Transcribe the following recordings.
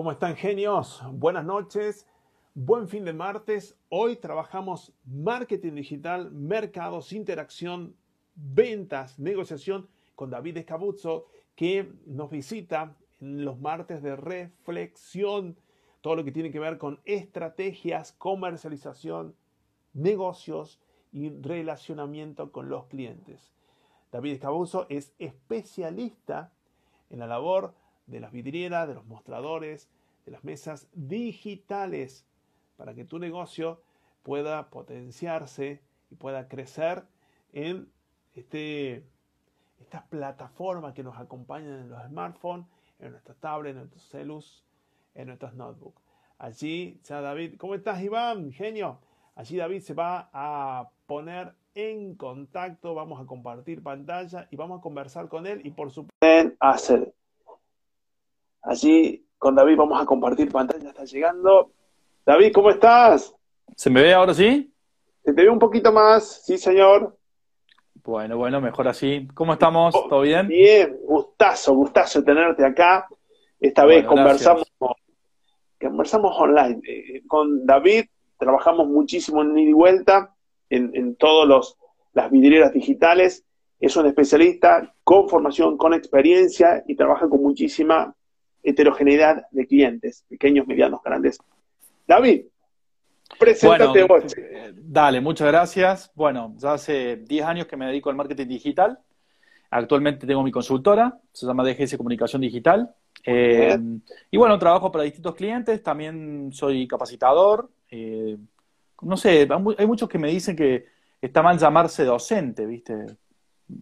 ¿Cómo están genios? Buenas noches, buen fin de martes. Hoy trabajamos marketing digital, mercados, interacción, ventas, negociación con David Escabuzzo, que nos visita en los martes de reflexión, todo lo que tiene que ver con estrategias, comercialización, negocios y relacionamiento con los clientes. David Escabuzzo es especialista en la labor de las vidrieras, de los mostradores, de las mesas digitales, para que tu negocio pueda potenciarse y pueda crecer en este, estas plataformas que nos acompañan en los smartphones, en nuestras tablets, en nuestros celus, en nuestros notebooks. Allí, ya David, ¿cómo estás Iván? Genio. Allí David se va a poner en contacto, vamos a compartir pantalla y vamos a conversar con él y por supuesto hacer Allí con David vamos a compartir pantalla, está llegando. David, ¿cómo estás? ¿Se me ve ahora sí? Se te ve un poquito más, sí, señor. Bueno, bueno, mejor así. ¿Cómo estamos? Oh, ¿Todo bien? Bien, gustazo, gustazo tenerte acá. Esta vez conversamos, conversamos online. Eh, con David trabajamos muchísimo en ida y vuelta, en, en todas las vidrieras digitales. Es un especialista con formación, con experiencia y trabaja con muchísima heterogeneidad de clientes, pequeños, medianos, grandes. David, preséntate vos. Eh, dale, muchas gracias. Bueno, ya hace 10 años que me dedico al marketing digital. Actualmente tengo mi consultora, se llama DGS Comunicación Digital. Eh, y bueno, trabajo para distintos clientes, también soy capacitador. Eh, no sé, hay muchos que me dicen que está mal llamarse docente, ¿viste?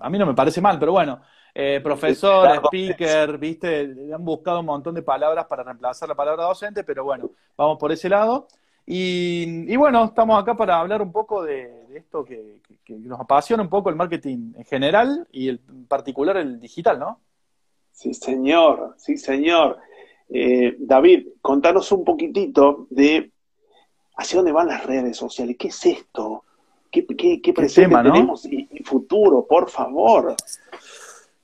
A mí no me parece mal, pero bueno, eh, profesor, speaker, viste, han buscado un montón de palabras para reemplazar la palabra docente, pero bueno, vamos por ese lado. Y, bueno, estamos acá para hablar un poco de, esto que, nos apasiona un poco el marketing en general y en particular el digital, ¿no? Sí, señor, sí, señor. Eh, David, contanos un poquitito de hacia dónde van las redes sociales, qué es esto, qué, qué, presente tenemos y futuro, por favor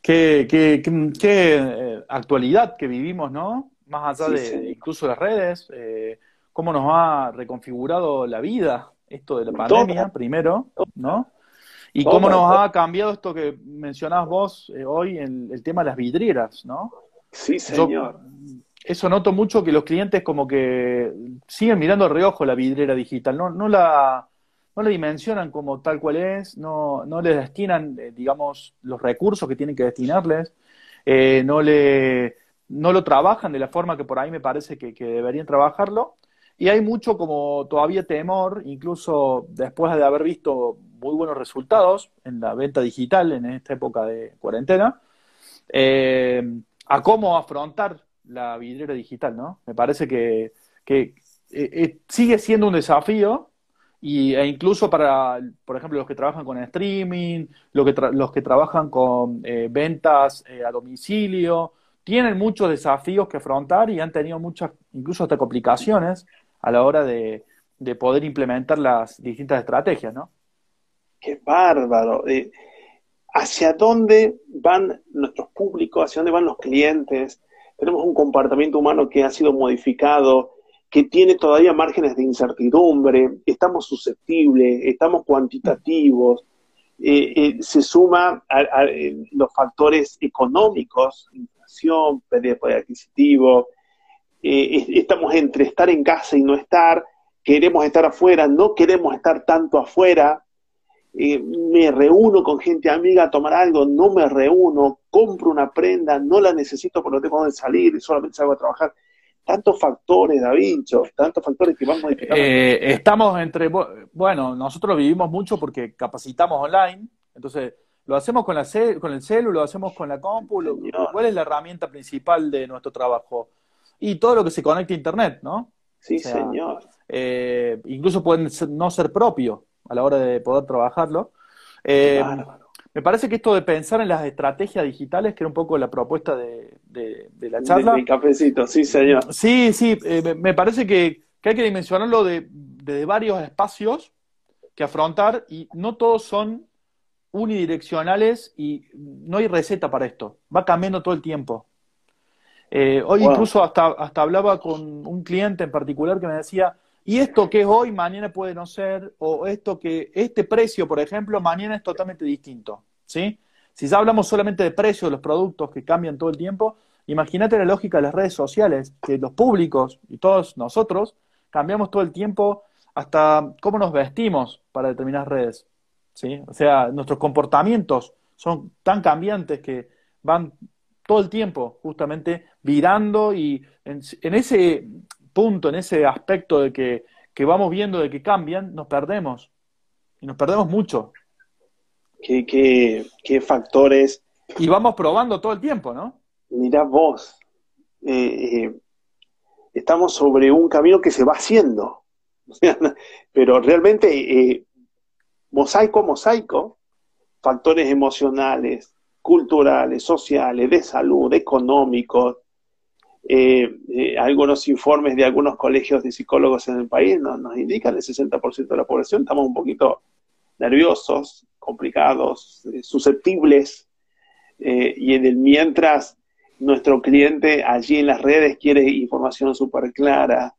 qué, qué, qué, eh, actualidad que vivimos, ¿no? Más allá de incluso las redes, eh, cómo nos ha reconfigurado la vida esto de la pandemia, primero, ¿no? Y cómo nos ha cambiado esto que mencionabas vos eh, hoy, en el tema de las vidrieras, ¿no? Sí, señor. eso noto mucho que los clientes como que siguen mirando de reojo la vidriera digital, no, no la no le dimensionan como tal cual es, no, no le destinan, eh, digamos, los recursos que tienen que destinarles, eh, no, le, no lo trabajan de la forma que por ahí me parece que, deberían trabajarlo. Y hay mucho como todavía temor, incluso después de haber visto muy buenos resultados en la venta digital en esta época de cuarentena, eh, a cómo afrontar la vidriera digital, ¿no? Me parece que, que sigue siendo un desafío, y, e incluso para, por ejemplo, los que trabajan con streaming, los que, los que trabajan con eh, ventas eh, a domicilio, tienen muchos desafíos que afrontar y han tenido muchas, incluso hasta complicaciones a la hora de, de poder implementar las distintas estrategias, ¿no? Qué bárbaro. Eh, ¿Hacia dónde van nuestros públicos? ¿Hacia dónde van los clientes? Tenemos un comportamiento humano que ha sido modificado que tiene todavía márgenes de incertidumbre, estamos susceptibles, estamos cuantitativos, eh, eh, se suma a, eh, los factores económicos, inflación, pérdida de poder adquisitivo, estamos entre estar en casa y no estar, queremos estar afuera, no queremos estar tanto afuera, me reúno con gente amiga a tomar algo, no me reúno, compro una prenda, no la necesito porque no tengo dónde salir, solamente salgo a trabajar tantos factores, Da Vinci, tantos factores que van modificando. Eh, estamos entre, bueno, nosotros vivimos mucho porque capacitamos online, entonces lo hacemos con, la con el celu, lo hacemos con la compu, ¿cuál es la herramienta principal de nuestro trabajo? Y todo lo que se conecta a Internet, ¿no? Sí, señor. Eh, incluso pueden no ser propio a la hora de poder trabajarlo. Eh, me parece que esto de pensar en las estrategias digitales, que era un poco la propuesta de, la charla. De mi cafecito, sí, señor. Sí, sí, eh, me parece que, hay que dimensionarlo de, varios espacios que afrontar y no todos son unidireccionales y no hay receta para esto. Va cambiando todo el tiempo. Eh, hoy incluso hasta, hasta hablaba con un cliente en particular que me decía, y esto que es hoy, mañana puede no ser, o esto que, este precio, por ejemplo, mañana es totalmente distinto, ¿sí? Si ya hablamos solamente de precios de los productos que cambian todo el tiempo, imagínate la lógica de las redes sociales, que los públicos y todos nosotros cambiamos todo el tiempo hasta cómo nos vestimos para determinadas redes, ¿sí? O sea, nuestros comportamientos son tan cambiantes que van todo el tiempo justamente virando y en, ese punto, en ese aspecto de que, que, vamos viendo de que cambian, nos perdemos. Y nos perdemos mucho. ¿Qué, qué, qué factores? Y vamos probando todo el tiempo, ¿no? Mirá vos, eh, eh, estamos sobre un camino que se va haciendo. Pero realmente, eh, mosaico mosaico, factores emocionales, culturales, sociales, de salud, económicos. Eh, eh, algunos informes de algunos colegios de psicólogos en el país nos, nos indican el 60% de la población estamos un poquito nerviosos, complicados, eh, susceptibles, y en el mientras nuestro cliente allí en las redes quiere información súper clara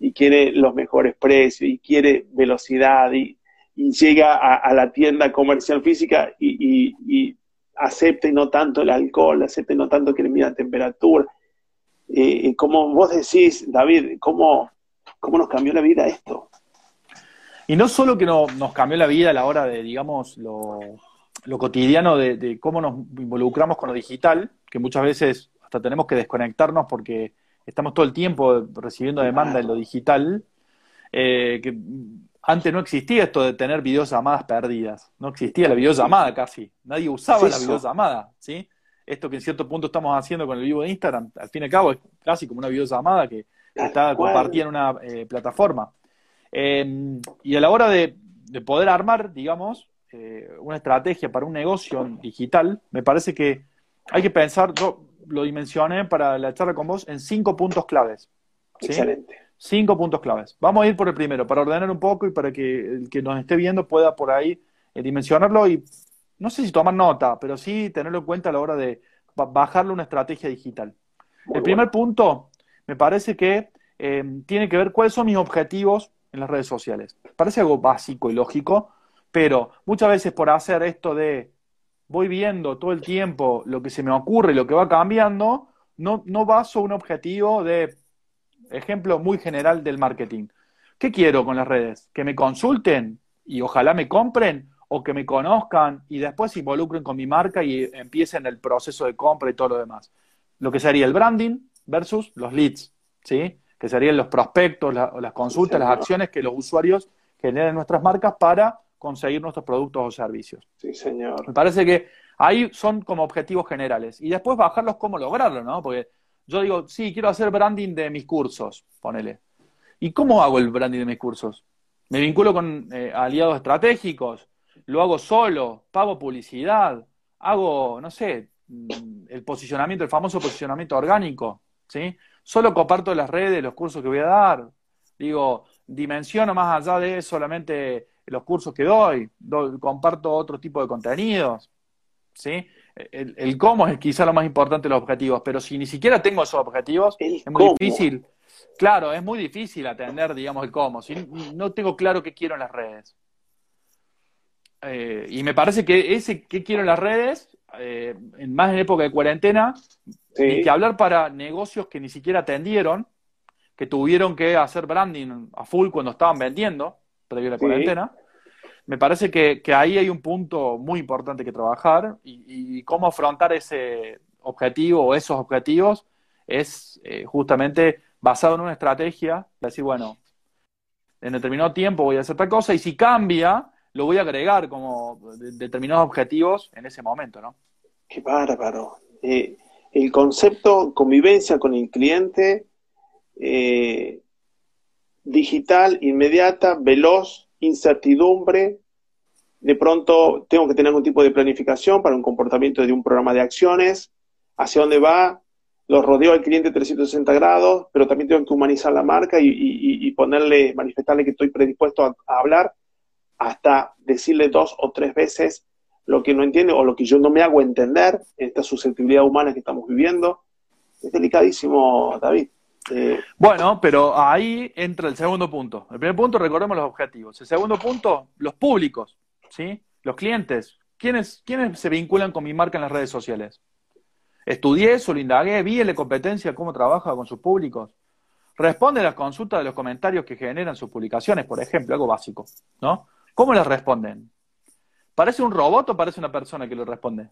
y quiere los mejores precios y quiere velocidad y, llega a, la tienda comercial física y, y acepte no tanto el alcohol, acepte no tanto que le mida temperatura. Eh, como vos decís, David, ¿cómo, ¿cómo nos cambió la vida esto? Y no solo que no, nos cambió la vida a la hora de, digamos, lo, cotidiano de, cómo nos involucramos con lo digital, que muchas veces hasta tenemos que desconectarnos porque estamos todo el tiempo recibiendo demanda en lo digital, eh, que antes no existía esto de tener videollamadas perdidas. No existía la videollamada casi. Nadie usaba la videollamada, ¿sí? Esto que en cierto punto estamos haciendo con el vivo de Instagram, al fin y al cabo es casi como una videollamada que está compartida en una eh, plataforma. Em, y a la hora de, poder armar, digamos, eh, una estrategia para un negocio digital, me parece que hay que pensar, yo lo dimensioné para la charla con vos, en cinco puntos claves. Excelente. Cinco puntos claves. Vamos a ir por el primero, para ordenar un poco y para que el que nos esté viendo pueda por ahí eh, dimensionarlo y no sé si tomar nota, pero sí tenerlo en cuenta a la hora de bajarle una estrategia digital. el primer punto me parece que eh, tiene que ver cuáles son mis objetivos en las redes sociales. Parece algo básico y lógico, pero muchas veces por hacer esto de voy viendo todo el tiempo lo que se me ocurre, lo que va cambiando, no, no baso un objetivo de ejemplo muy general del marketing. ¿Qué quiero con las redes? Que me consulten y ojalá me compren o que me conozcan y después se involucren con mi marca y empiecen el proceso de compra y todo lo demás. Lo que sería el branding versus los leads, ¿sí? Que serían los prospectos, las consultas, las acciones que los usuarios generan en nuestras marcas para conseguir nuestros productos o servicios. Sí, señor. Me parece que ahí son como objetivos generales. Y después bajarlos cómo lograrlo, ¿no? Porque yo digo, sí, quiero hacer branding de mis cursos, ponele. ¿Y cómo hago el branding de mis cursos? Me vinculo con eh, aliados estratégicos, lo hago solo, pago publicidad, hago, no sé, mm, el posicionamiento, el famoso posicionamiento orgánico, ¿sí? Solo comparto las redes, los cursos que voy a dar. Digo, dimensiono más allá de solamente los cursos que doy, doy comparto otro tipo de contenidos, ¿sí? el, cómo es quizá lo más importante de los objetivos, pero si ni siquiera tengo esos objetivos, es muy difícil. Claro, es muy difícil atender, digamos, el cómo. Si no tengo claro qué quiero en las redes. Eh, y me parece que ese qué quiero en las redes, eh, en más en época de cuarentena, hay que hablar para negocios que ni siquiera atendieron, que tuvieron que hacer branding a full cuando estaban vendiendo, previo a la cuarentena. Me parece que, ahí hay un punto muy importante que trabajar y, cómo afrontar ese objetivo o esos objetivos es eh, justamente basado en una estrategia, de decir, bueno, en determinado tiempo voy a hacer tal cosa y si cambia, lo voy a agregar como determinados objetivos en ese momento, ¿no? Qué bárbaro. Eh, el concepto convivencia con el cliente eh, digital, inmediata, veloz, incertidumbre, de pronto tengo que tener algún tipo de planificación para un comportamiento de un programa de acciones, hacia dónde va, lo rodeo al cliente 360 grados, pero también tengo que humanizar la marca y, ponerle, manifestarle que estoy predispuesto a, hablar, hasta decirle dos o tres veces lo que no entiende o lo que yo no me hago entender, esta susceptibilidad humana que estamos viviendo. es delicadísimo, David. Eh, bueno, pero ahí entra el segundo punto. El primer punto, recordemos los objetivos. El segundo punto, los públicos, ¿sí? Los clientes. ¿Quiénes, ¿Quiénes se vinculan con mi marca en las redes sociales? Estudié, solo indagué, vi la competencia, cómo trabaja con sus públicos. Responde a las consultas de los comentarios que generan sus publicaciones, por ejemplo, algo básico, ¿no? ¿Cómo les responden? ¿Parece un robot o parece una persona que le responde?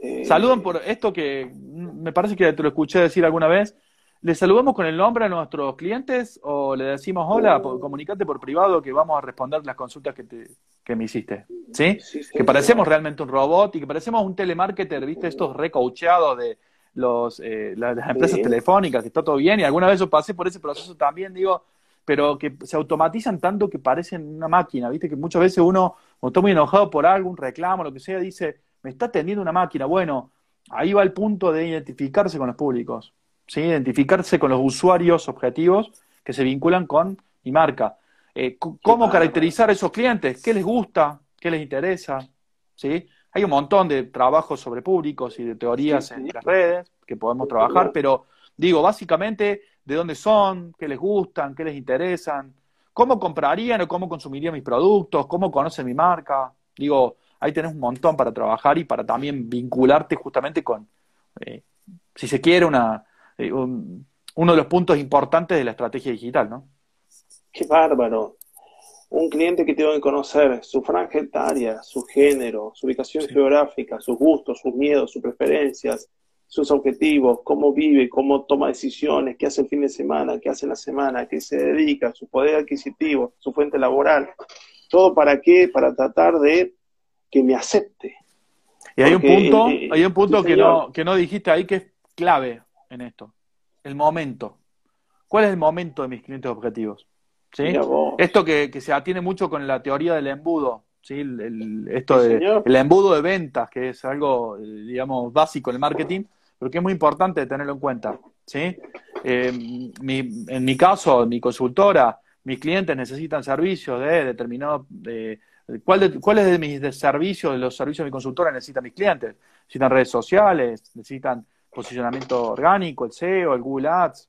Eh, Saludan por esto que me parece que te lo escuché decir alguna vez. ¿Le saludamos con el nombre a nuestros clientes o le decimos hola, comunicate por privado que vamos a responder las consultas que, te, que me hiciste? ¿Sí? que parecemos realmente un robot y que parecemos un telemarketer, ¿viste? Estos recoacheados de los, eh, las, empresas telefónicas, que está todo bien y alguna vez yo pasé por ese proceso también, digo, pero que se automatizan tanto que parecen una máquina, ¿viste? Que muchas veces uno, cuando está muy enojado por algo, un reclamo, lo que sea, dice, me está atendiendo una máquina. Bueno, ahí va el punto de identificarse con los públicos. ¿sí? identificarse con los usuarios objetivos que se vinculan con mi marca. Eh, ¿Cómo caracterizar a esos clientes? ¿Qué les gusta? ¿Qué les interesa? ¿Sí? Hay un montón de trabajos sobre públicos y de teorías en las redes que podemos trabajar, pero digo, básicamente, ¿de dónde son? ¿Qué les gustan? ¿Qué les interesan? ¿Cómo comprarían o cómo consumirían mis productos? ¿Cómo conocen mi marca? Digo, ahí tenés un montón para trabajar y para también vincularte justamente con, eh, si se quiere, una, eh, uno de los puntos importantes de la estrategia digital, ¿no? Qué bárbaro. Un cliente que tiene que conocer su franja etaria, su género, su ubicación geográfica, sus gustos, sus miedos, sus preferencias, sus objetivos, cómo vive, cómo toma decisiones, qué hace el fin de semana, qué hace en la semana, qué se dedica, su poder adquisitivo, su fuente laboral. ¿Todo para qué? Para tratar de que me acepte. Y hay un punto, eh, hay un punto que, no, que no dijiste ahí que es clave en esto. El momento. ¿Cuál es el momento de mis clientes objetivos? ¿Sí? Esto que, se atiene mucho con la teoría del embudo, ¿sí? El, esto de, el embudo de ventas, que es algo, digamos, básico en el marketing, pero que es muy importante tenerlo en cuenta, ¿sí? Eh, en mi caso, mi consultora, mis clientes necesitan servicios de determinado... De, ¿Cuál de, ¿Cuáles de mis servicios, de los servicios de mi consultora necesitan mis clientes? Necesitan redes sociales, necesitan posicionamiento orgánico, el SEO, el Google Ads,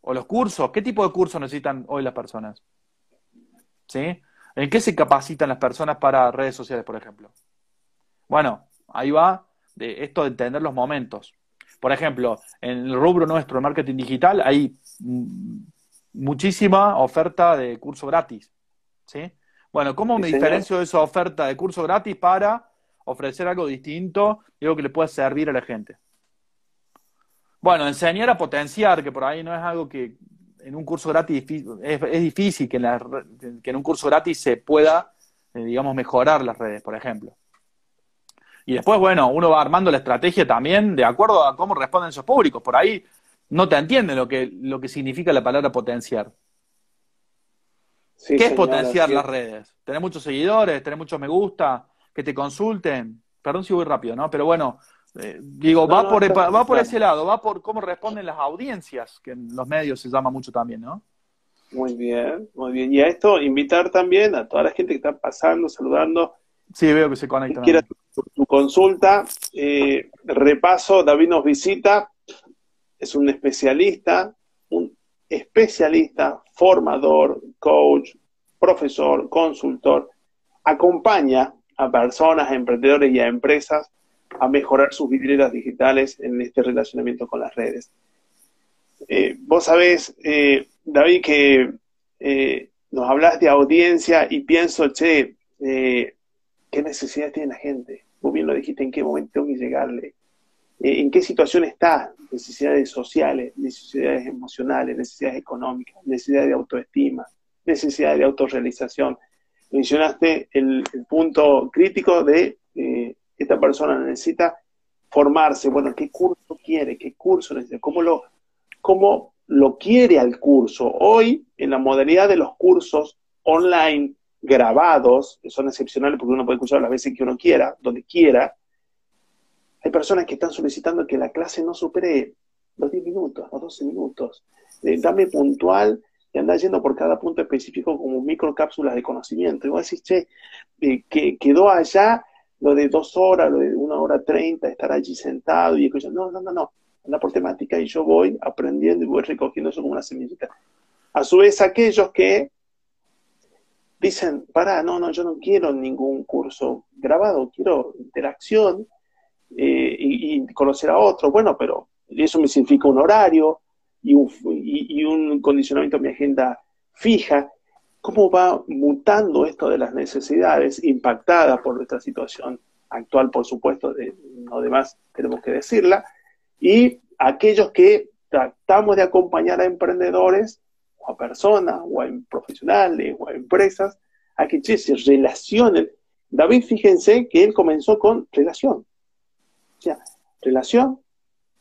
o los cursos. ¿Qué tipo de cursos necesitan hoy las personas? ¿Sí? ¿En qué se capacitan las personas para redes sociales, por ejemplo? Bueno, ahí va de esto de entender los momentos. Por ejemplo, en el rubro nuestro de marketing digital hay muchísima oferta de curso gratis. ¿sí? Bueno, ¿cómo me diferencio de esa oferta de curso gratis para ofrecer algo distinto y algo que le pueda servir a la gente? Bueno, enseñar a potenciar, que por ahí no es algo que en un curso gratis es, difícil que en, que en, un curso gratis se pueda, eh, digamos, mejorar las redes, por ejemplo. Y después, bueno, uno va armando la estrategia también de acuerdo a cómo responden esos públicos. Por ahí no te entienden lo que, lo que significa la palabra potenciar. ¿Qué es potenciar las redes? Tener muchos seguidores, tener muchos me gusta, que te consulten. Perdón si voy rápido, ¿no? Pero bueno, eh, digo, va, por, va por ese lado, va por cómo responden las audiencias, que en los medios se llama mucho también, ¿no? Muy bien, muy bien. Y a esto, invitar también a toda la gente que está pasando, saludando. Sí, veo que se conecta. Quiera tu, consulta. Eh, repaso, David nos visita, es un especialista, un especialista, formador, coach, profesor, consultor, acompaña a personas, a emprendedores y a empresas a mejorar sus vidrieras digitales en este relacionamiento con las redes. Eh, vos sabés, eh, David, que eh, nos hablas de audiencia y pienso, che, ¿qué necesidad tiene la gente? Vos bien lo dijiste, ¿en qué momento tengo que llegarle? ¿En qué situación está? Necesidades sociales, necesidades emocionales, necesidades económicas, necesidades de autoestima, necesidades de autorrealización. Mencionaste el, el punto crítico de esta persona necesita formarse, bueno, ¿qué curso quiere? ¿Qué curso necesita? ¿Cómo lo, cómo lo quiere al curso? Hoy, en la modalidad de los cursos online grabados, que son excepcionales porque uno puede escuchar las veces que uno quiera, donde quiera, hay personas que están solicitando que la clase no supere los 10 minutos, los 12 minutos. Dame puntual y anda yendo por cada punto específico como microcápsulas de conocimiento. Y vos decís, che, eh, que quedó allá lo de dos horas, lo de una hora treinta, estar allí sentado y escuchando. No, no, no, no. anda por temática y yo voy aprendiendo y voy recogiendo eso como una semillita. A su vez, aquellos que dicen, para, no, no, yo no quiero ningún curso grabado, quiero interacción eh, y, conocer a otro. Bueno, pero eso me significa un horario y un, y un condicionamiento a mi agenda fija. ¿Cómo va mutando esto de las necesidades impactadas por nuestra situación actual, por supuesto, de, no demás tenemos que decirla, y aquellos que tratamos de acompañar a emprendedores o a personas o a profesionales o a empresas a que se relacionen. David, fíjense que él comenzó con relación. O sea, relación,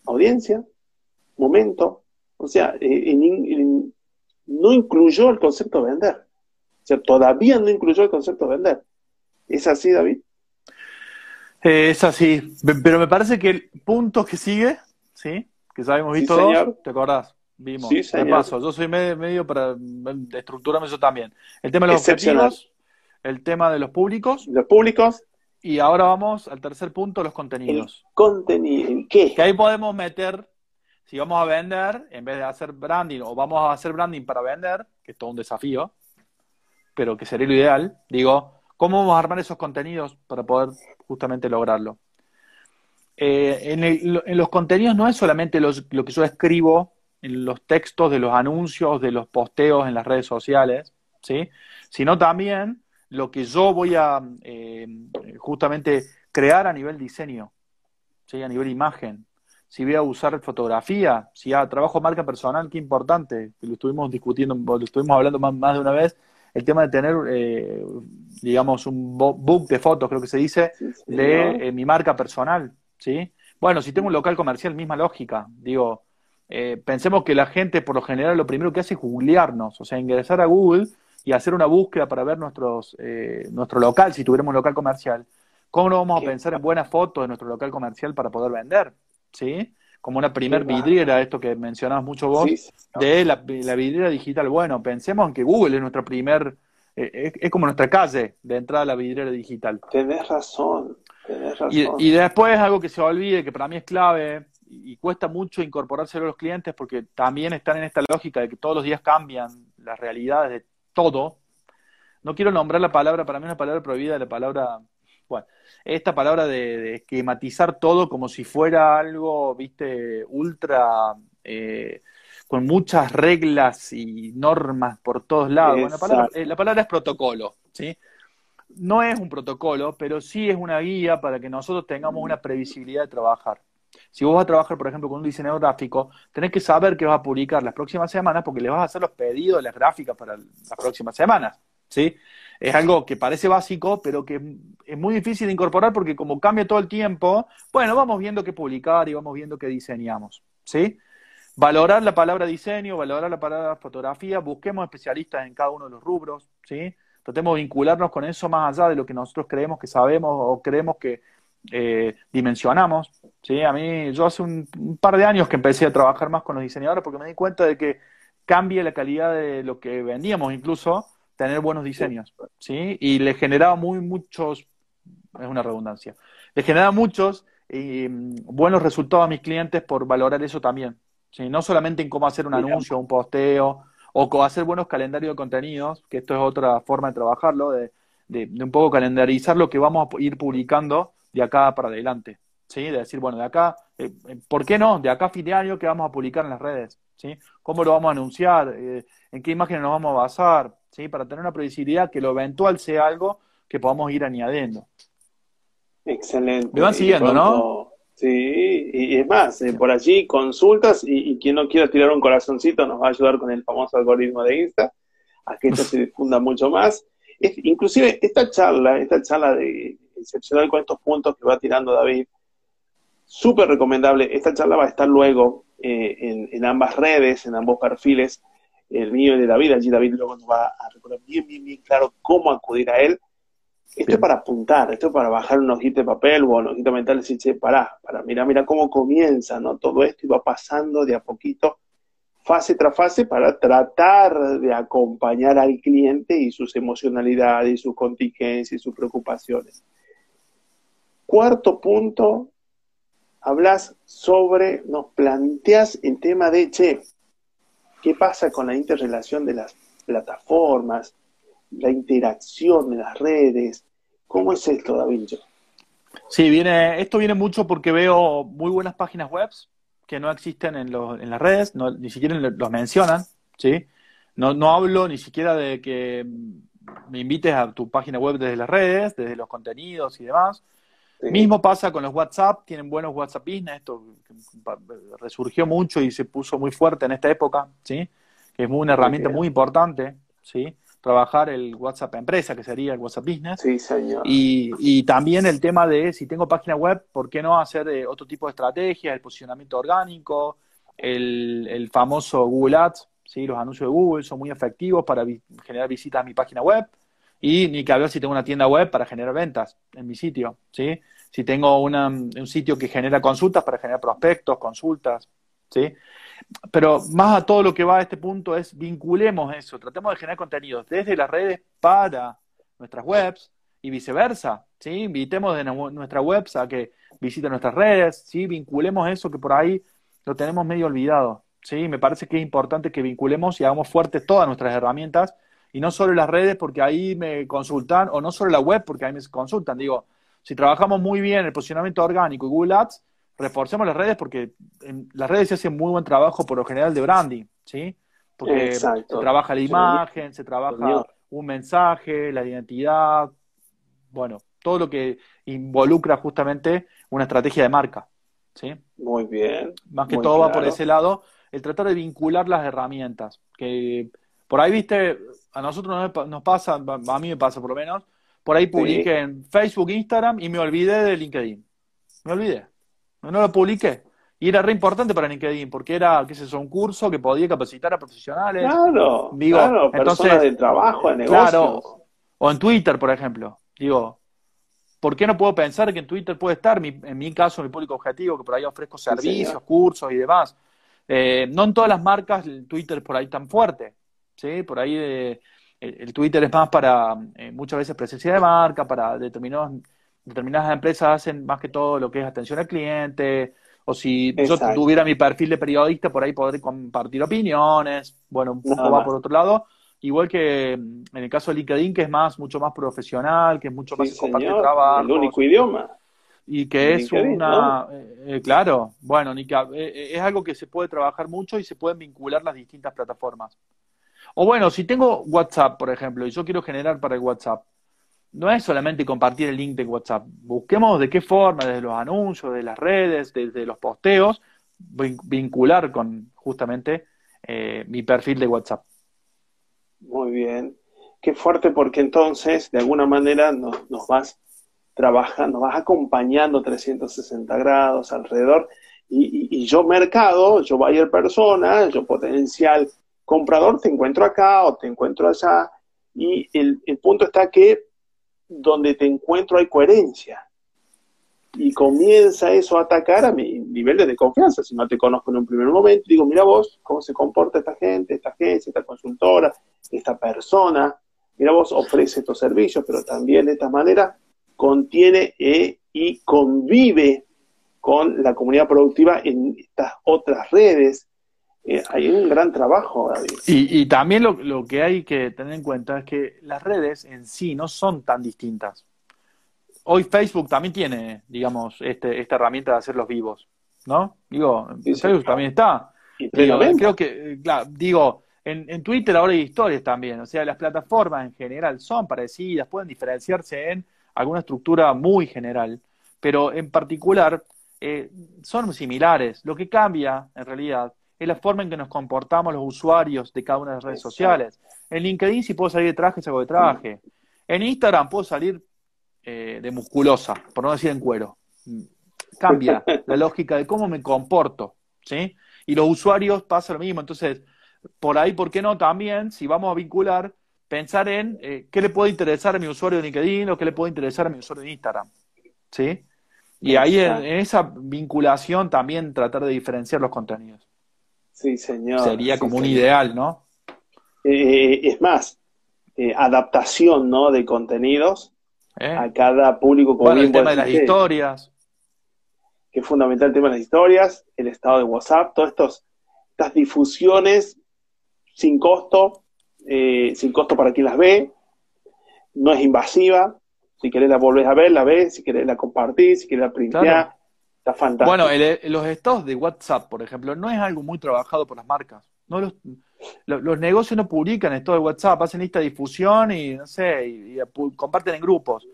audiencia, momento. O sea, eh, no incluyó el concepto de vender. O sea, todavía no incluyó el concepto de vender. ¿Es así, David? Eh, es así. Pero me parece que el punto que sigue, ¿sí? Que ya hemos visto dos, ¿te acordás? Vimos. Sí, paso. Yo soy medio, para estructurarme eso también. El tema de los objetivos, el tema de los públicos. Los públicos. Y ahora vamos al tercer punto, los contenidos. El contenido, ¿qué? Que ahí podemos meter, si vamos a vender, en vez de hacer branding, o vamos a hacer branding para vender, que es todo un desafío, pero que sería lo ideal, digo, ¿cómo vamos a armar esos contenidos para poder justamente lograrlo? Eh, en, los contenidos no es solamente lo que yo escribo en los textos de los anuncios, de los posteos en las redes sociales, ¿sí? sino también lo que yo voy a eh, justamente crear a nivel diseño, ¿sí? a nivel imagen. Si voy a usar fotografía, si ya trabajo marca personal, qué importante, que lo estuvimos discutiendo, lo estuvimos hablando más, de una vez, el tema de tener, eh, digamos, un book de fotos, creo que se dice, de eh, mi marca personal, ¿sí? Bueno, si tengo un local comercial, misma lógica, digo, eh, pensemos que la gente por lo general lo primero que hace es googlearnos, o sea, ingresar a Google y hacer una búsqueda para ver nuestros, eh, nuestro local, si tuviéramos un local comercial. ¿Cómo no vamos a pensar en buenas fotos de nuestro local comercial para poder vender? ¿Sí? Como una primer vidriera, esto que mencionabas mucho vos, de la, vidriera digital. Bueno, pensemos en que Google es nuestro primer, eh, es, como nuestra calle de entrada a la vidriera digital. Tenés razón, tenés razón. Y, y después algo que se olvide, que para mí es clave, y cuesta mucho incorporárselo a los clientes porque también están en esta lógica de que todos los días cambian las realidades de todo. No quiero nombrar la palabra, para mí es una palabra prohibida, la palabra, bueno, esta palabra de, esquematizar todo como si fuera algo, viste, ultra, eh, con muchas reglas y normas por todos lados. la, palabra, eh, la palabra es protocolo, ¿sí? No es un protocolo, pero sí es una guía para que nosotros tengamos una previsibilidad de trabajar. Si vos vas a trabajar, por ejemplo, con un diseñador gráfico, tenés que saber que vas a publicar las próximas semanas porque le vas a hacer los pedidos de las gráficas para las próximas semanas. ¿sí? Es algo que parece básico, pero que es muy difícil de incorporar porque como cambia todo el tiempo, bueno, vamos viendo qué publicar y vamos viendo qué diseñamos. ¿sí? Valorar la palabra diseño, valorar la palabra fotografía, busquemos especialistas en cada uno de los rubros, ¿sí? Tratemos de vincularnos con eso más allá de lo que nosotros creemos que sabemos o creemos que eh, dimensionamos. ¿sí? A mí, yo hace un, par de años que empecé a trabajar más con los diseñadores porque me di cuenta de que cambia la calidad de lo que vendíamos, incluso tener buenos diseños. ¿sí? Y le generaba muy muchos, es una redundancia, le generaba muchos y buenos resultados a mis clientes por valorar eso también. ¿sí? No solamente en cómo hacer un anuncio, un posteo, o hacer buenos calendarios de contenidos, que esto es otra forma de trabajarlo, de, de, un poco calendarizar lo que vamos a ir publicando de acá para adelante, ¿sí? De decir, bueno, de acá, eh, eh, ¿por qué no? De acá a fin de año, ¿qué vamos a publicar en las redes? ¿Sí? ¿Cómo lo vamos a anunciar? Eh, ¿En qué imágenes nos vamos a basar? ¿Sí? Para tener una previsibilidad que lo eventual sea algo que podamos ir añadiendo. Excelente. Me van siguiendo, ¿no? Sí, y es más, por allí consultas y, quien no quiera tirar un corazoncito nos va a ayudar con el famoso algoritmo de Insta a que esto se difunda mucho más. inclusive esta charla, esta charla de excepcional con estos puntos que va tirando David. Súper recomendable. Esta charla va a estar luego eh, en, ambas redes, en ambos perfiles, el mío y de David. Allí David luego nos va a recordar bien, bien, bien claro cómo acudir a él. Esto es para apuntar, esto es para bajar un ojito de papel o un ojito mental y decir, che, pará, para, mira, mira cómo comienza, ¿no? Todo esto y va pasando de a poquito, fase tras fase, para tratar de acompañar al cliente y sus emocionalidades y sus contingencias y sus preocupaciones. Cuarto punto, hablas sobre, nos planteas el tema de, che, ¿qué pasa con la interrelación de las plataformas, la interacción de las redes? ¿Cómo es esto, David? Sí, viene, esto viene mucho porque veo muy buenas páginas web que no existen en, los, en las redes, no, ni siquiera los mencionan, ¿sí? No, no hablo ni siquiera de que me invites a tu página web desde las redes, desde los contenidos y demás. Mismo pasa con los WhatsApp, tienen buenos WhatsApp Business, esto resurgió mucho y se puso muy fuerte en esta época, ¿sí? Que es una herramienta muy importante, ¿sí? Trabajar el WhatsApp empresa, que sería el WhatsApp Business. Sí, señor. Y, y también el tema de si tengo página web, ¿por qué no hacer eh, otro tipo de estrategia, el posicionamiento orgánico, el, el famoso Google Ads, ¿sí? Los anuncios de Google son muy efectivos para generar visitas a mi página web y ni que hablar si tengo una tienda web para generar ventas en mi sitio, ¿sí? Si tengo un sitio que genera consultas para generar prospectos, consultas, ¿sí? Pero más a todo lo que va a este punto es vinculemos eso, tratemos de generar contenidos desde las redes para nuestras webs y viceversa, ¿sí? Invitemos de nuestras webs a que visiten nuestras redes, ¿sí? Vinculemos eso que por ahí lo tenemos medio olvidado, ¿sí? Me parece que es importante que vinculemos y hagamos fuertes todas nuestras herramientas y no solo las redes porque ahí me consultan, o no solo la web porque ahí me consultan. Digo, si trabajamos muy bien el posicionamiento orgánico y Google Ads, reforcemos las redes porque en las redes se hace muy buen trabajo por lo general de branding, ¿sí? Porque se trabaja la imagen, se trabaja un mensaje, la identidad, bueno, todo lo que involucra justamente una estrategia de marca, ¿sí? Muy bien. Más que todo va por ese lado el tratar de vincular las herramientas. Que por ahí, viste, a nosotros nos pasa, a mí me pasa por lo menos, por ahí publiqué en Facebook, Instagram y me olvidé de LinkedIn. Me olvidé. No, lo publiqué. Y era re importante para LinkedIn, porque era, qué sé yo, un curso que podía capacitar a profesionales. Claro, Digo, claro, personas de trabajo, de negocios. Claro, o en Twitter, por ejemplo. Digo, ¿por qué no puedo pensar que en Twitter puede estar, en mi caso, mi público objetivo, que por ahí ofrezco servicios, cursos y demás? Eh, no en todas las marcas Twitter es por ahí tan fuerte, ¿sí? Por ahí eh, el, Twitter es más para eh, muchas veces presencia de marca, para determinados, determinadas empresas hacen más que todo lo que es atención al cliente, o si yo tuviera mi perfil de periodista, por ahí podré compartir opiniones, bueno, un poco va por otro lado. Igual que mm, en el caso de LinkedIn, que es más, mucho más profesional, que es mucho más compartir trabajo. El único idioma y que es una, eh, eh, claro, bueno, eh, es algo que se puede trabajar mucho y se pueden vincular las distintas plataformas. O bueno, si tengo WhatsApp, por ejemplo, y yo quiero generar para el WhatsApp, no es solamente compartir el link de WhatsApp, busquemos de qué forma, desde los anuncios, de las redes, desde los posteos, vincular con justamente mi perfil de WhatsApp. Muy bien. Qué fuerte porque entonces, de alguna manera, nos, nos vas trabajando, vas acompañando 360 grados alrededor. Y, yo mercado, yo buyer persona, yo potencial comprador, te encuentro acá o te encuentro allá. Y el, punto está que donde te encuentro hay coherencia. Y comienza eso a atacar a mi nivel de confianza. Si no te conozco en un primer momento, digo, mira vos, cómo se comporta esta gente, esta agencia, esta consultora, esta persona. Mira vos, ofrece estos servicios, pero también de esta manera contiene eh, y convive con la comunidad productiva en estas otras redes. Eh, hay un gran trabajo, David. Y, también lo, que hay que tener en cuenta es que las redes en sí no son tan distintas. Hoy Facebook también tiene, digamos, este, esta herramienta de hacer los vivos, ¿no? Digo, Facebook también está. creo que, claro, digo, en, en, Twitter ahora hay historias también, o sea, las plataformas en general son parecidas, pueden diferenciarse en alguna estructura muy general, pero en particular eh, son similares. Lo que cambia, en realidad, es la forma en que nos comportamos los usuarios de cada una de las redes sociales. En LinkedIn, si puedo salir de traje, salgo de traje. En Instagram puedo salir eh, de musculosa, por no decir en cuero. Cambia la lógica de cómo me comporto, ¿sí? Y los usuarios pasa lo mismo. Entonces, por ahí, ¿por qué no? También, si vamos a vincular, pensar en eh, qué le puede interesar a mi usuario de LinkedIn o qué le puede interesar a mi usuario de Instagram. ¿Sí? Y ahí en, esa vinculación también tratar de diferenciar los contenidos. Sí, señor. Sería como un ideal, ¿no? Eh, es más, eh, adaptación, ¿no? De contenidos a cada público. Como bueno, el tema de las historias. que es fundamental el tema de las historias, el estado de WhatsApp, todas estas difusiones sin costo, eh, sin costo para quien las ve, no es invasiva, si querés la volvés a ver, la ves, si querés la compartir, si querés la printear, está fantástico. Bueno, los estados de WhatsApp, por ejemplo, no es algo muy trabajado por las marcas. No los, los, negocios no publican estados de WhatsApp, hacen esta difusión y, no sé, y, comparten en grupos.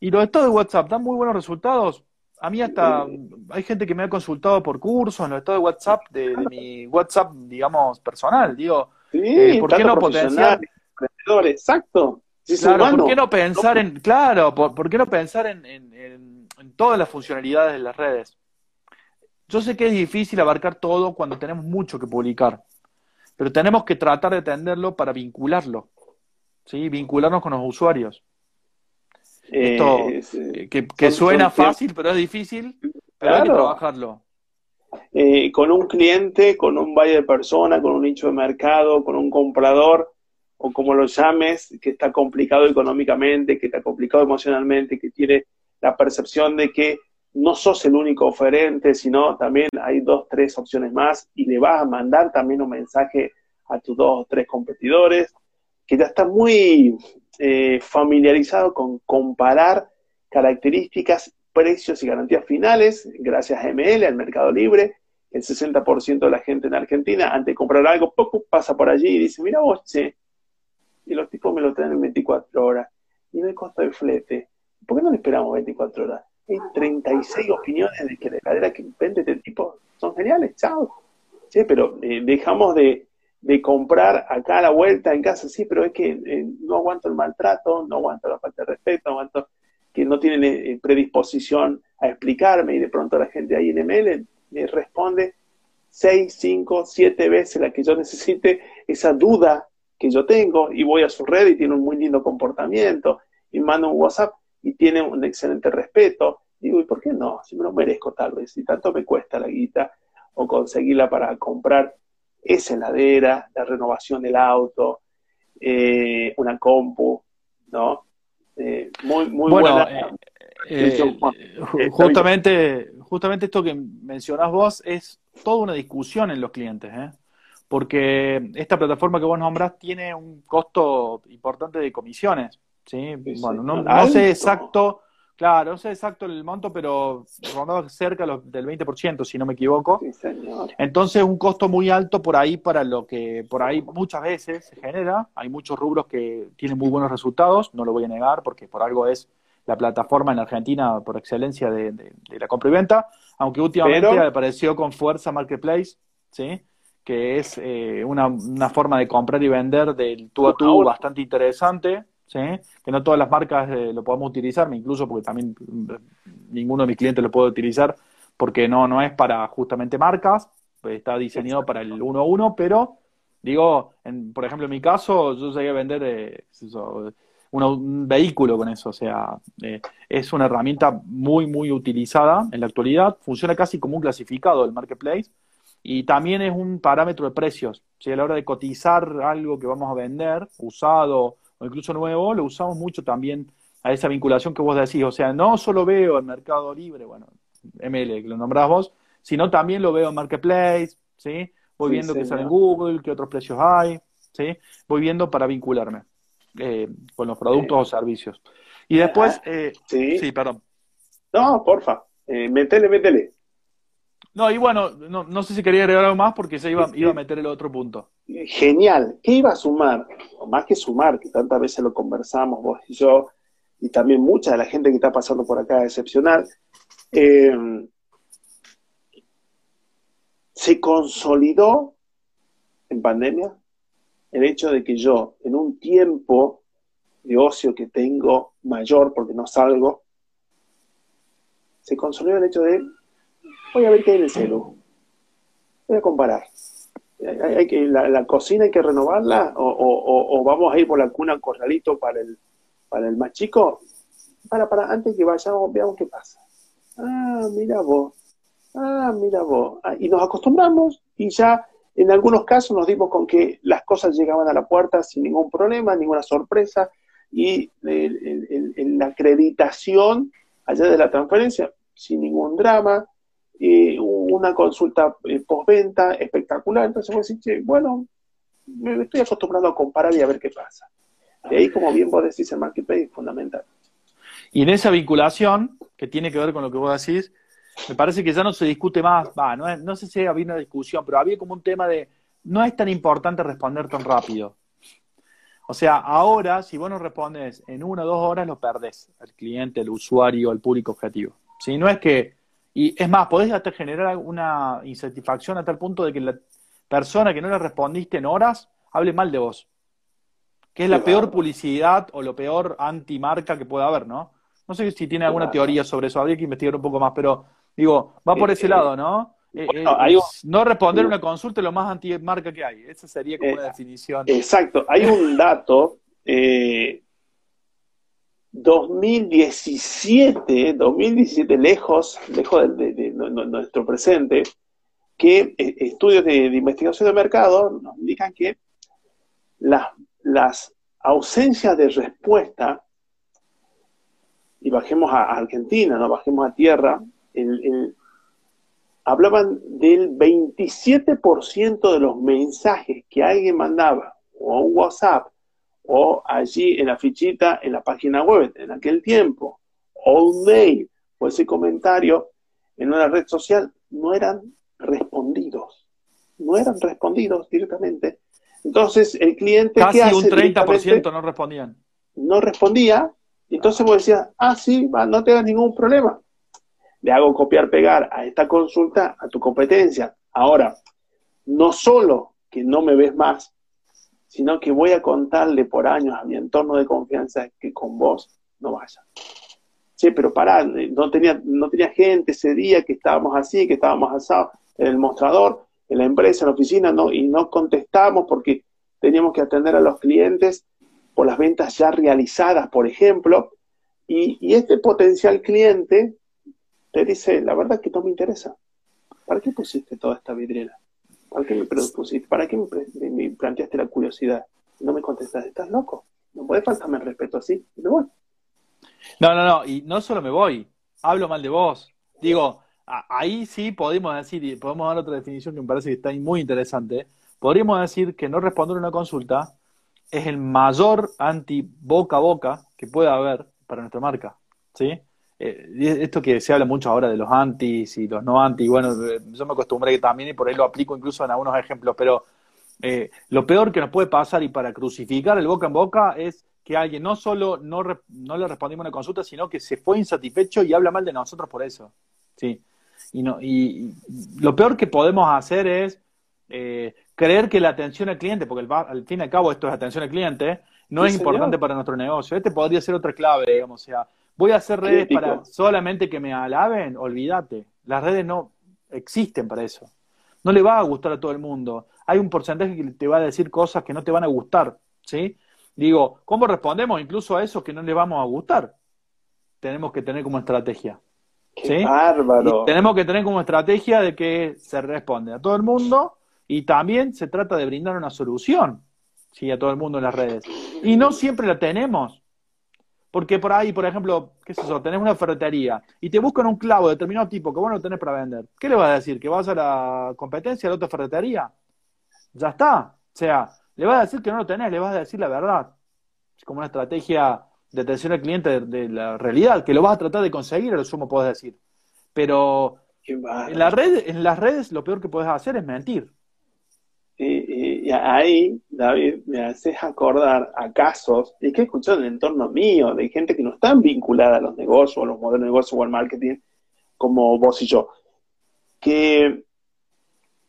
Y los estados de WhatsApp dan muy buenos resultados. A mí hasta hay gente que me ha consultado por cursos en los estados de WhatsApp, de, mi WhatsApp, digamos, personal. Digo, eh, ¿por qué no potenciar? Exacto. claro, ¿por qué no pensar en, claro, por, qué no pensar en, en, todas las funcionalidades de las redes? Yo sé que es difícil abarcar todo cuando tenemos mucho que publicar, pero tenemos que tratar de atenderlo para vincularlo, ¿sí? Vincularnos con los usuarios. Esto, eh, que, suena fácil, pero es difícil, pero hay que trabajarlo. Eh, con un cliente, con un valle de persona, con un nicho de mercado, con un comprador, o como lo llames, que está complicado económicamente, que está complicado emocionalmente, que tiene la percepción de que no sos el único oferente, sino también hay dos, tres opciones más y le vas a mandar también un mensaje a tus dos o tres competidores, que ya está muy eh, familiarizado con comparar características, precios y garantías finales, gracias a ML, al Mercado Libre. El 60% de la gente en Argentina, antes de comprar algo, poco pasa por allí y dice, mira vos, che, y los tipos me lo traen en 24 horas, y no hay costo de flete. ¿Por qué no le esperamos 24 horas? Hay 36 opiniones de que la cadera que vende este tipo son geniales, chao. Sí, pero eh, dejamos de, comprar acá a la vuelta en casa, sí, pero es que eh, no aguanto el maltrato, no aguanto la falta de respeto, no aguanto que no tienen eh, predisposición a explicarme y de pronto la gente ahí en ML le responde 6, 5, 7 veces la que yo necesite esa duda que yo tengo y voy a su red y tiene un muy lindo comportamiento y mando un WhatsApp y tiene un excelente respeto. Digo, ¿y por qué no? Si me lo merezco tal vez, si tanto me cuesta la guita o conseguirla para comprar esa heladera, la renovación del auto, eh, una compu, ¿no? Eh, muy, muy buena. Eh, justamente, justamente esto que mencionás vos es toda una discusión en los clientes, porque esta plataforma que vos nombrás tiene un costo importante de comisiones. ¿Sí? bueno, no, sé exacto, claro, no sé exacto el monto, pero rondaba cerca del 20%, si no me equivoco. Entonces, un costo muy alto por ahí para lo que por ahí muchas veces se genera. Hay muchos rubros que tienen muy buenos resultados, no lo voy a negar, porque por algo es la plataforma en Argentina por excelencia de, la compra y venta, aunque últimamente apareció con fuerza Marketplace, ¿sí? que es eh, una, una, forma de comprar y vender del tú a tú bastante interesante, ¿sí? que no todas las marcas eh, lo podemos utilizar, incluso porque también mm, ninguno de mis clientes lo puede utilizar porque no, no es para justamente marcas, pues está diseñado para el uno a uno, pero digo, en, por ejemplo, en mi caso, yo llegué a vender eh, un vehículo con eso, o sea, eh, es una herramienta muy, muy utilizada en la actualidad, funciona casi como un clasificado del marketplace y también es un parámetro de precios. Si a la hora de cotizar algo que vamos a vender, usado o incluso nuevo, lo usamos mucho también a esa vinculación que vos decís. O sea, no solo veo el Mercado Libre, bueno, ML, que lo nombrás vos, sino también lo veo en Marketplace, ¿sí? Voy viendo que sale en Google, qué otros precios hay, ¿sí? Voy viendo para vincularme eh, con los productos o servicios. Y después, eh, sí. sí, perdón. No, porfa, eh, métele, métele. No, y bueno, no, no sé si quería agregar algo más porque se iba, iba a meter el otro punto. Genial. ¿Qué iba a sumar? O más que sumar, que tantas veces lo conversamos vos y yo, y también mucha de la gente que está pasando por acá excepcional, eh, se consolidó en pandemia el hecho de que yo, en un tiempo de ocio que tengo mayor porque no salgo, se consolidó el hecho de voy a ver qué hay en el celu. Voy a comparar. Hay, que, la, cocina hay que renovarla o, vamos a ir por la cuna corralito para el, para el más chico. Para, para, antes que vayamos, veamos qué pasa. Ah, mira vos. Ah, mira vos. Ah, y nos acostumbramos y ya en algunos casos nos dimos con que las cosas llegaban a la puerta sin ningún problema, ninguna sorpresa y en la acreditación allá de la transferencia sin ningún drama y una consulta eh, postventa espectacular. Entonces vos decís, bueno, me estoy acostumbrado a comparar y a ver qué pasa. De ahí, como bien vos decís, el marketplace es fundamental. Y en esa vinculación, que tiene que ver con lo que vos decís, me parece que ya no se discute más, va, no, no sé si había una discusión, pero había como un tema de, no es tan importante responder tan rápido. O sea, ahora, si vos no respondes en una o dos horas, lo perdés, el cliente, el usuario, el público objetivo. Si no es que, y es más, podés hasta generar una insatisfacción a tal punto de que la persona que no le respondiste en horas hable mal de vos. Que es la peor publicidad o lo peor anti-marca que pueda haber, ¿no? No sé si tiene alguna teoría sobre eso, habría que investigar un poco más, pero digo, va por ese lado, ¿no? Eh, eh, no responder una consulta es lo más anti-marca que hay. Esa sería como una eh, definición. Exacto. Hay un dato, 2017, 2017, lejos, lejos de, nuestro presente, que estudios de, investigación de mercado nos indican que las, ausencias de respuesta, y bajemos a Argentina, no bajemos a tierra, hablaban del 27% de los mensajes que alguien mandaba, o un WhatsApp, o allí en la fichita, en la página web, en aquel tiempo, un mail, o ese comentario en una red social, no eran respondidos. No eran respondidos directamente. Entonces, el cliente. Casi un 30% no respondían. No respondía. Entonces vos decías, ah, sí, no tengas ningún problema le hago copiar-pegar a esta consulta a tu competencia. Ahora, no solo que no me ves más, sino que voy a contarle por años a mi entorno de confianza que con vos no vaya. Sí, pero pará, no tenía, no tenía gente ese día que estábamos así, que estábamos asados en el mostrador, en la empresa, en la oficina, no, y no contestamos porque teníamos que atender a los clientes por las ventas ya realizadas, por ejemplo, y, y este potencial cliente te dice, la verdad que no me interesa. ¿Para qué pusiste toda esta vidriera? ¿Para qué me? ¿Para qué me, planteaste la curiosidad? No me contestaste, ¿estás loco? No puedes faltarme el respeto así. Me voy. No, no, no. Y no solo me voy. Hablo mal de vos. Digo, ahí sí podemos decir, y podemos dar otra definición que me parece que está muy interesante. Podríamos decir que no responder una consulta es el mayor anti boca a boca que pueda haber para nuestra marca. ¿Sí? Eh, esto que se habla mucho ahora de los antis y los no antis, bueno, eh, yo me acostumbré también y por ahí lo aplico incluso en algunos ejemplos, pero eh, lo peor que nos puede pasar y para crucificar el boca en boca es que alguien no solo no, no le respondimos una consulta, sino que se fue insatisfecho y habla mal de nosotros por eso. Sí. Y, no, y, lo peor que podemos hacer es creer que la atención al cliente, porque al fin y al cabo esto es atención al cliente, no es importante para nuestro negocio. Este podría ser otra clave, digamos, o sea, Voy a hacer redes para solamente que me alaben, olvídate. Las redes no existen para eso. No le va a gustar a todo el mundo. Hay un porcentaje que te va a decir cosas que no te van a gustar, ¿sí? Digo, ¿cómo respondemos incluso a eso que no le vamos a gustar? Tenemos que tener como estrategia. Qué bárbaro. tenemos que tener como estrategia de que se responde a todo el mundo y también se trata de brindar una solución, ¿sí? A todo el mundo en las redes. Y no siempre la tenemos. Porque por ahí, por ejemplo, qué es eso, tenés una ferretería y te buscan un clavo de determinado tipo que vos no tenés para vender. ¿Qué le vas a decir? ¿Que vas a la competencia de otra ferretería? Ya está. O sea, le vas a decir que no lo tenés, le vas a decir la verdad. Es como una estrategia de atención al cliente de, la realidad, que lo vas a tratar de conseguir, a lo sumo podés decir. Pero en, la red, en las redes lo peor que puedes hacer es mentir. Y, ahí, David, me haces acordar a casos, y que he escuchado en el entorno mío, de gente que no están vinculada a los negocios, a los modelos de negocio o al marketing, como vos y yo, que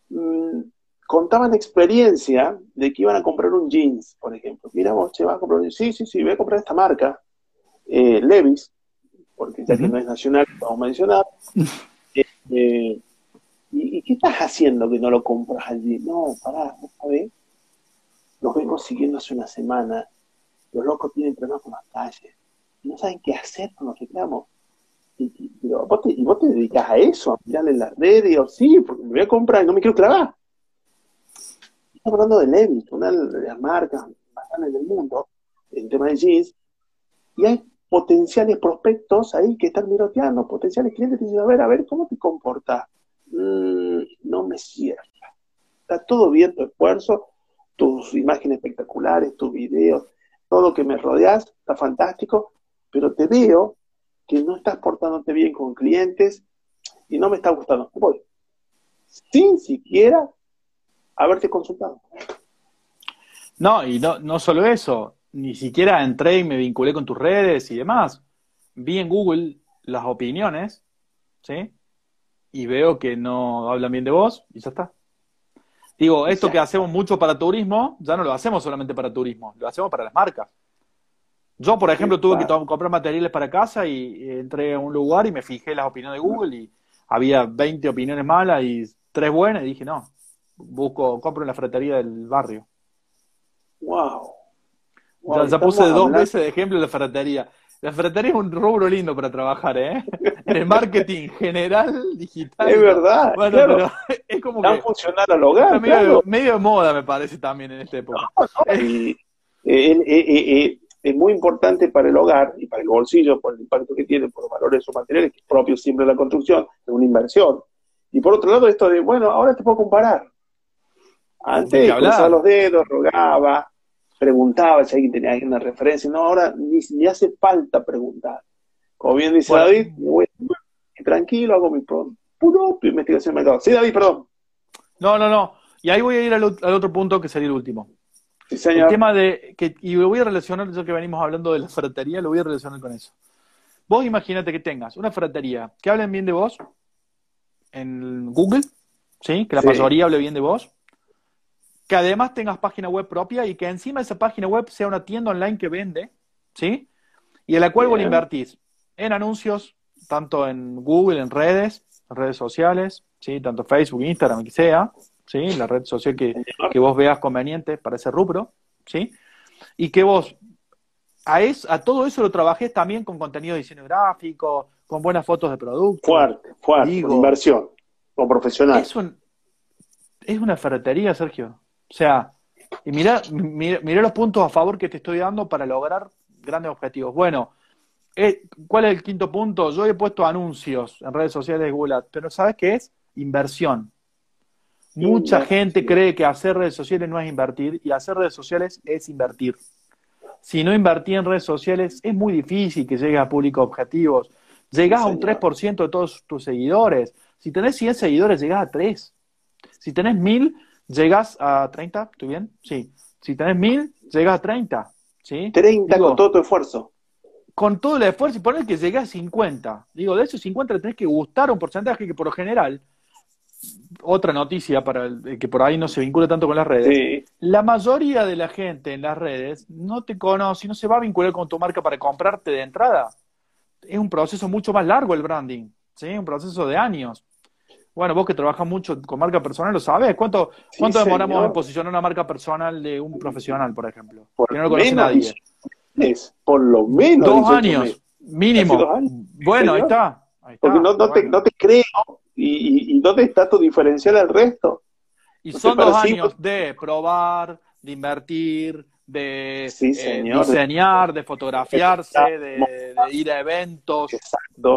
mm, contaban experiencia de que iban a comprar un jeans, por ejemplo. Mira vos, che, vas a comprar un jeans. Sí, sí, sí, voy a comprar esta marca, eh, Levis, porque ya que no es nacional, vamos a mencionar. eh, ¿Y, qué estás haciendo que no lo compras allí? No, pará, ¿no sabes? Los vengo siguiendo hace una semana. Los locos tienen problemas con las calles. No saben qué hacer con los reclamos. Y, pero vos te, y vos te dedicas a eso, a mirarle las redes, o sí, porque me voy a comprar y no me quiero clavar. Estamos hablando de Levi's, una de las marcas más grandes del mundo, en tema de jeans, y hay potenciales prospectos ahí que están miroteando, potenciales clientes que dicen, a ver, a ver, ¿cómo te comportas? Mm, no me cierra. Está todo bien tu esfuerzo, tus imágenes espectaculares, tus videos, todo que me rodeas, está fantástico, pero te veo que no estás portándote bien con clientes y no me está gustando. Sin siquiera haberte consultado. No, y no, no solo eso, ni siquiera entré y me vinculé con tus redes y demás. Vi en Google las opiniones, ¿sí? Y veo que no hablan bien de vos y ya está. Digo, esto que hacemos mucho para turismo, ya no lo hacemos solamente para turismo, lo hacemos para las marcas. Yo, por ejemplo, tuve que comprar materiales para casa y entré a un lugar y me fijé las opiniones de Google y había 20 opiniones malas y tres buenas y dije, no, busco, compro en la ferretería del barrio. Wow. ya, puse dos veces de ejemplo la ferretería. La ferretería es un rubro lindo para trabajar, ¿eh? En el marketing general, digital. Es verdad. Bueno, pero es como que. funcionar al hogar. Medio, medio, de moda, me parece, también en esta época. eh, eh, eh, es muy importante para el hogar y para el bolsillo por el impacto que tiene por los valores o materiales propios siempre de la construcción, es una inversión. Y por otro lado, esto de, bueno, ahora te puedo comparar. Antes cruzaba los dedos, rogaba, preguntaba si alguien tenía alguna referencia. No, ahora ni, ni hace falta preguntar. Como bien dice David, voy tranquilo, hago mi propia investigación de mercado. Sí, David, perdón. No, no, no. Y ahí voy a ir al otro punto que sería el último. El tema de, que, y lo voy a relacionar, ya que venimos hablando de la ferretería, lo voy a relacionar con eso. Vos imagínate que tengas una ferretería que hablen bien de vos en Google, ¿sí? Que la mayoría hable bien de vos. Que además tengas página web propia y que encima de esa página web sea una tienda online que vende, ¿sí? Y en la cual vos invertís en anuncios, tanto en Google, en redes, en redes sociales, ¿sí? Tanto Facebook, Instagram, que sea, ¿sí? La red social que, que vos veas conveniente para ese rubro, ¿sí? Y que vos a, es, a todo eso lo trabajés también con contenido de diseño gráfico, con buenas fotos de producto. Fuerte, fuerte, inversión, con profesional. Es, es una ferretería, Sergio. O sea, y mira, mira, los puntos a favor que te estoy dando para lograr grandes objetivos. Bueno, eh, ¿cuál es el quinto punto? Yo he puesto anuncios en redes sociales de Google pero ¿sabes qué es? Inversión. Mucha gente cree que hacer redes sociales no es invertir y hacer redes sociales es invertir. Si no invertí en redes sociales, es muy difícil que llegues a públicos objetivos. Llegás a un 3% de todos tus seguidores. Si tenés 100 seguidores, llegás a 3. Si tenés 1000, llegas a 30. ¿Estoy bien? Sí. Si tenés 1000, llegas a 30. ¿sí? 30 con todo tu esfuerzo. Con todo el esfuerzo y poner que llegas a 50. Digo, de esos 50 le tenés que gustar un porcentaje que por lo general otra noticia para el, que por ahí no se vincula tanto con las redes. La mayoría de la gente en las redes no te conoce, no se va a vincular con tu marca para comprarte de entrada. Es un proceso mucho más largo el branding, ¿sí? Un proceso de años. Bueno, vos que trabajas mucho con marca personal, lo sabes. ¿Cuánto, cuánto demoramos en posicionar una marca personal de un profesional, por ejemplo? que no lo conoce nadie. Por lo menos. Dos años, mínimo. Bueno, ahí está. Porque no, te, no te creo ¿Y, dónde está tu diferencial al resto? Y son dos años de probar, de invertir, de eh, diseñar, de fotografiarse, de, ir a eventos,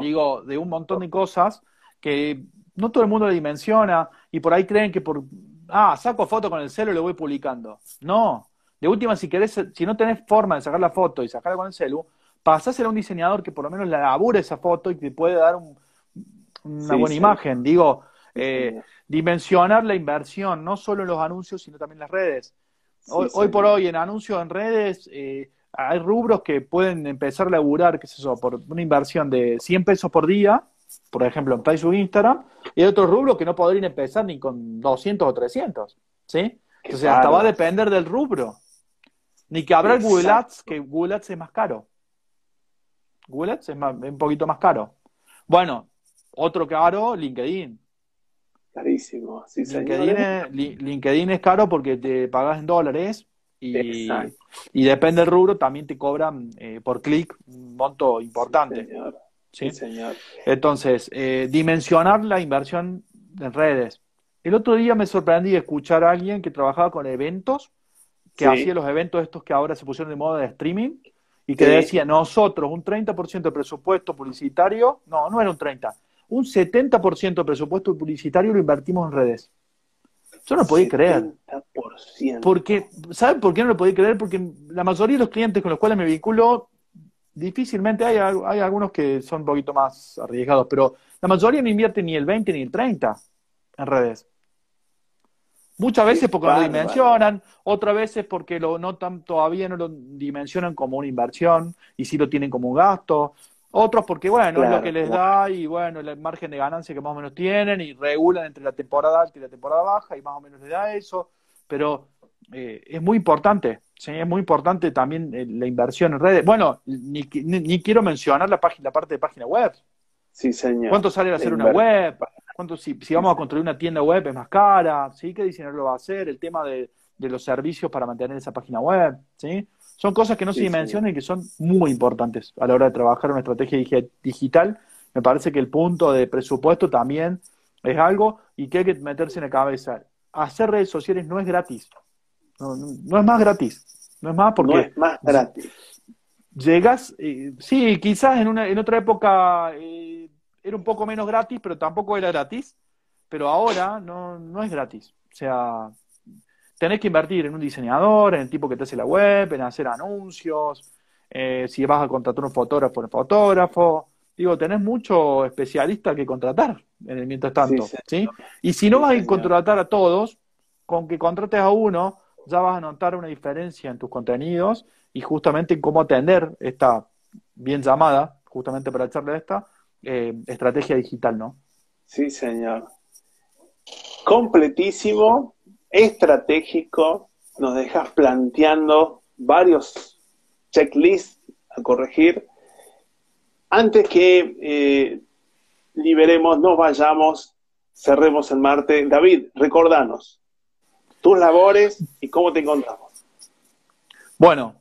digo, de un montón de cosas que no todo el mundo le dimensiona y por ahí creen que por, ah, saco foto con el celo y lo voy publicando. No, de última, si querés, si no tenés forma de sacar la foto y sacarla con el celu, pasásela a un diseñador que por lo menos la labure esa foto y te puede dar un, una buena imagen. Digo, eh, dimensionar la inversión, no solo en los anuncios, sino también en las redes. Hoy, por hoy, en anuncios en redes, eh, hay rubros que pueden empezar a laburar, qué sé yo, por una inversión de 100 pesos por día, por ejemplo, en Facebook Instagram, y hay otros rubros que no podrían empezar ni con 200 o 300, ¿sí? Entonces, hasta va a depender del rubro. Ni que habrá Google Ads, que Google Ads es más caro. Google Ads es un poquito más caro. Bueno, otro caro, LinkedIn. Carísimo, sí, LinkedIn es, LinkedIn es caro porque te pagas en dólares y, y depende del rubro, también te cobran eh, por clic un monto importante. Sí, señor. Entonces, eh, dimensionar la inversión en redes. El otro día me sorprendí escuchar a alguien que trabajaba con eventos, que hacía los eventos estos que ahora se pusieron de moda de streaming, y que decía, nosotros un 30% de presupuesto publicitario, no, no era un 30, un 70% del presupuesto publicitario lo invertimos en redes. Yo no lo podía creer. Porque, ¿Saben por qué no lo podía creer? Porque la mayoría de los clientes con los cuales me vinculo, difícilmente hay, hay algunos que son un poquito más arriesgados, pero la mayoría no invierte ni el 20 ni el 30 en redes. Muchas veces porque no lo dimensionan, otras veces porque lo notan, todavía no lo dimensionan como una inversión y sí lo tienen como un gasto. Otros porque, bueno, es lo que les da y, bueno, el margen de ganancia que más o menos tienen y regulan entre la temporada alta y la temporada baja y más o menos les da eso. Pero eh, es muy importante, ¿sí? es muy importante también eh, la inversión en redes. Bueno, ni, ni, quiero mencionar la, página, la parte de página web. Sí, señor. ¿Cuánto sale hacer una web? ¿Cuánto, si, si, vamos a construir una tienda web es más cara? ¿Sí? ¿Qué diseñador lo va a hacer? El tema de, de los servicios para mantener esa página web, ¿sí? Son cosas que no se dimensionan y que son muy importantes a la hora de trabajar una estrategia digital. Me parece que el punto de presupuesto también es algo y que hay que meterse en la cabeza. Hacer redes sociales no es gratis. No, es más gratis. No es más porque... No es más gratis. Llegas, eh, sí, quizás en, una, en otra época eh, era un poco menos gratis, pero tampoco era gratis. Pero ahora no, no es gratis. O sea, tenés que invertir en un diseñador, en el tipo que te hace la web, en hacer anuncios, eh, si vas a contratar un fotógrafo, un fotógrafo. Digo, tenés mucho especialista que contratar en el mientras tanto. Sí, Y si no vas a contratar a todos, con que contrates a uno, ya vas a notar una diferencia en tus contenidos y justamente en cómo atender esta bien llamada, justamente para echarle esta, eh, estrategia digital, ¿no? Sí, señor. Completísimo estratégico, nos dejas planteando varios checklists a corregir. Antes que eh, liberemos, nos vayamos, cerremos el Marte. David, recordanos tus labores y cómo te encontramos. Bueno,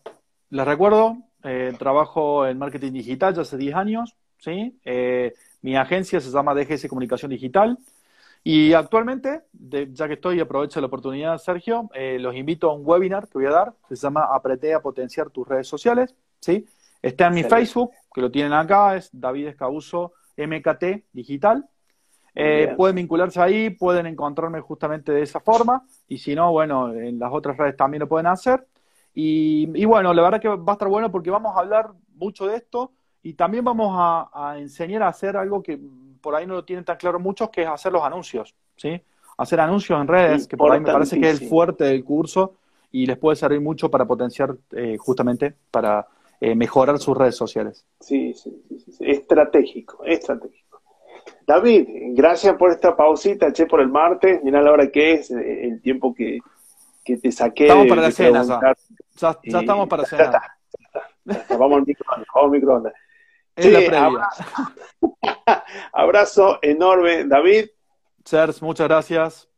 les recuerdo, eh, trabajo en marketing digital ya hace 10 años, ¿sí? Eh, mi agencia se llama DGS Comunicación Digital. Y actualmente, ya que estoy, aprovecho la oportunidad, Sergio, eh, los invito a un webinar que voy a dar, se llama Apreté a potenciar tus redes sociales, ¿sí? Está en mi Facebook, que lo tienen acá, es David Escabuso MKT Digital. Eh, pueden vincularse ahí, pueden encontrarme justamente de esa forma, y si no, bueno, en las otras redes también lo pueden hacer. Y, bueno, la verdad que va a estar bueno porque vamos a hablar mucho de esto y también vamos a enseñar a hacer algo que por ahí no lo tienen tan claro muchos, que es hacer los anuncios, ¿sí? Hacer anuncios en redes, que por ahí me parece que es el fuerte del curso y les puede servir mucho para potenciar, eh, justamente, para eh, mejorar sus redes sociales. Sí, sí, sí, sí, estratégico, estratégico. David, gracias por esta pausita, che, por el martes. Mira la hora que es, eh, el tiempo que, te saqué. Estamos para la cena, ya. Ya, estamos para cenar. Vamos al microondas, vamos al microondas. Abrazo, enorme, David. Sers, muchas gracias.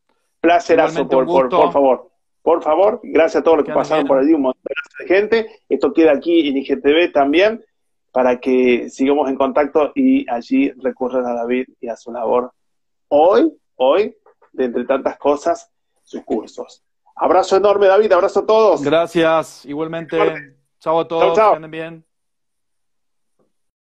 Placerazo, por, por, por, favor. Por favor, gracias a todos los que, pasaron por allí, un montón de gente. Esto queda aquí en IGTV también, para que sigamos en contacto y allí recurran a David y a su labor. Hoy, hoy, de entre tantas cosas, sus cursos. Abrazo enorme, David, abrazo a todos. Gracias, igualmente. Chao a todos, chao. bien.